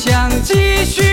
想继续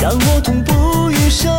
让我痛不欲生，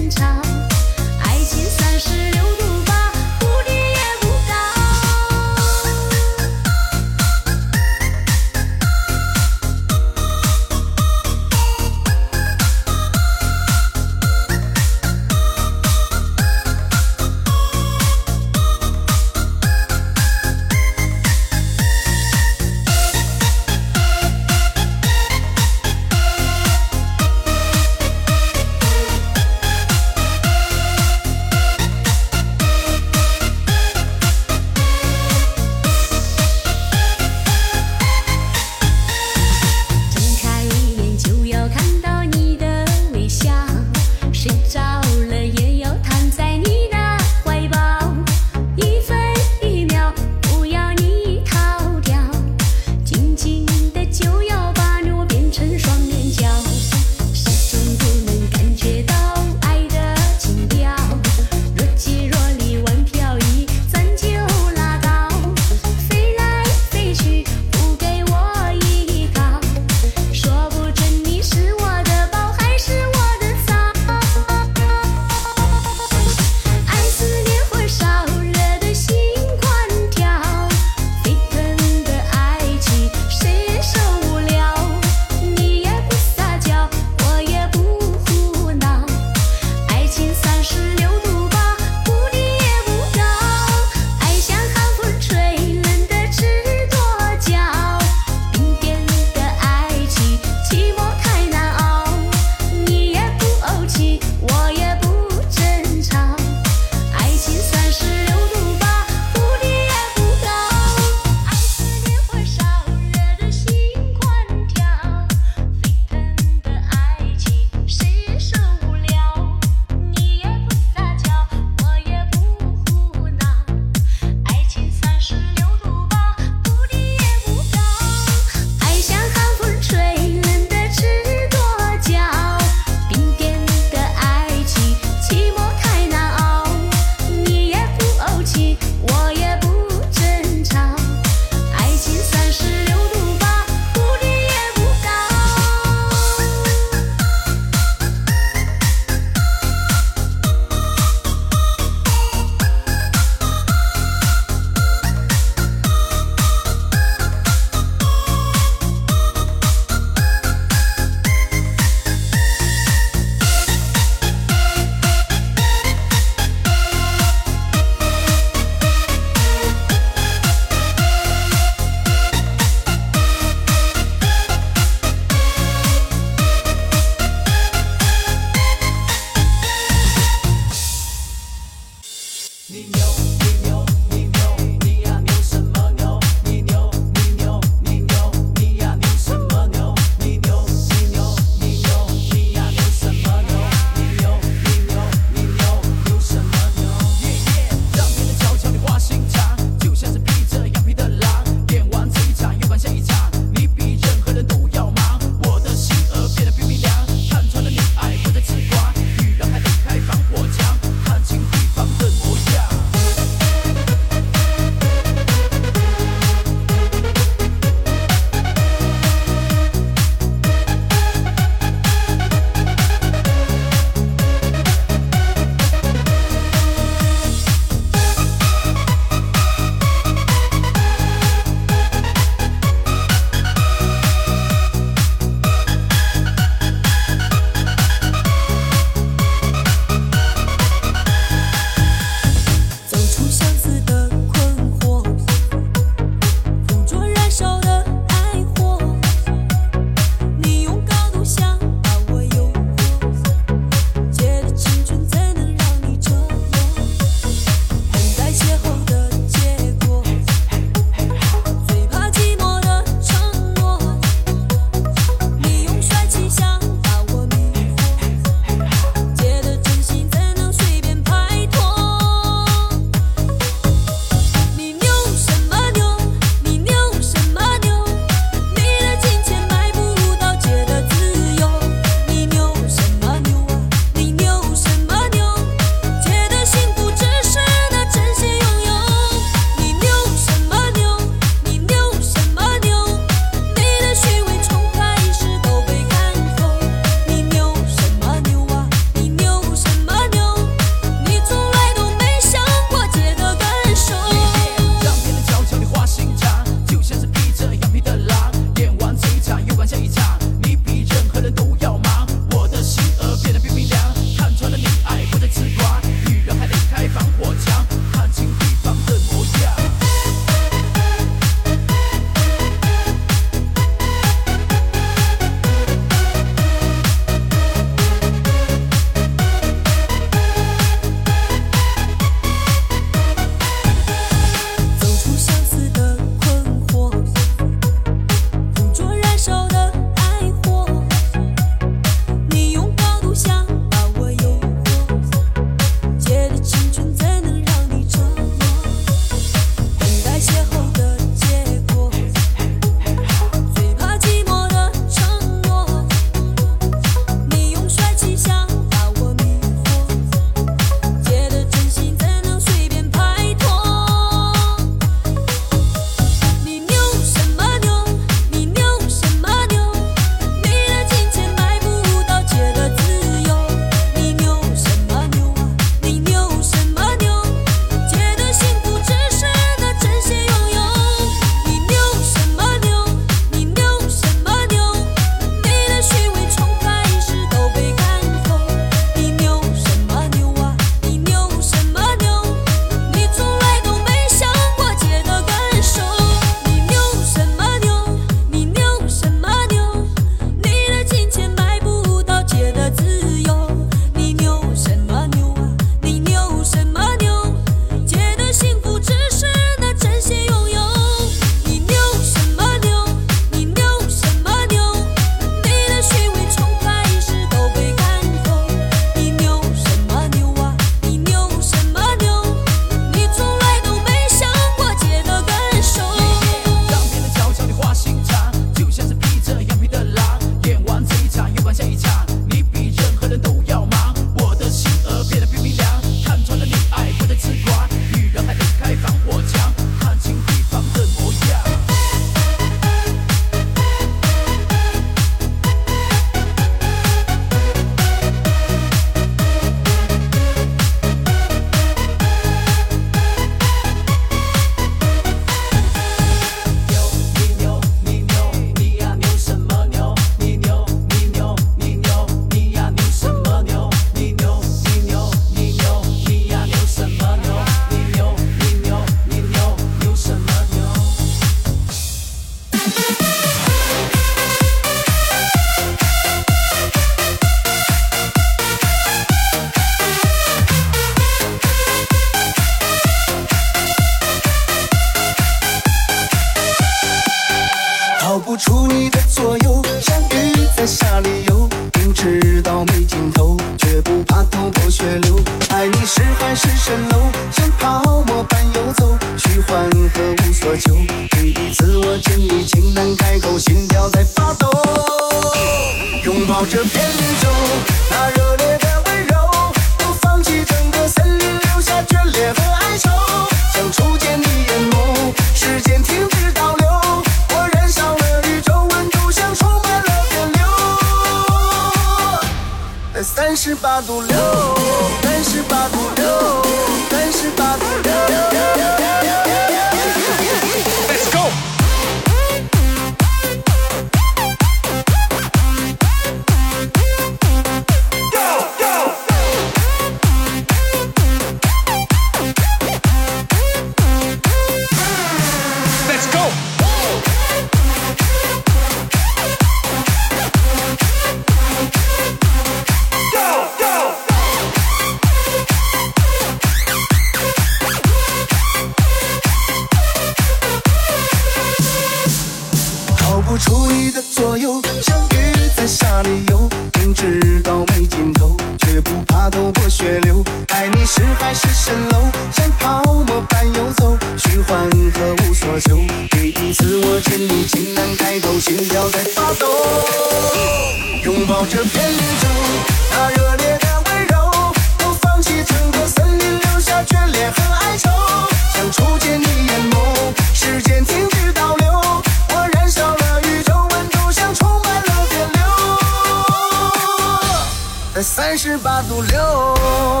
十八度六。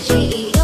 记忆。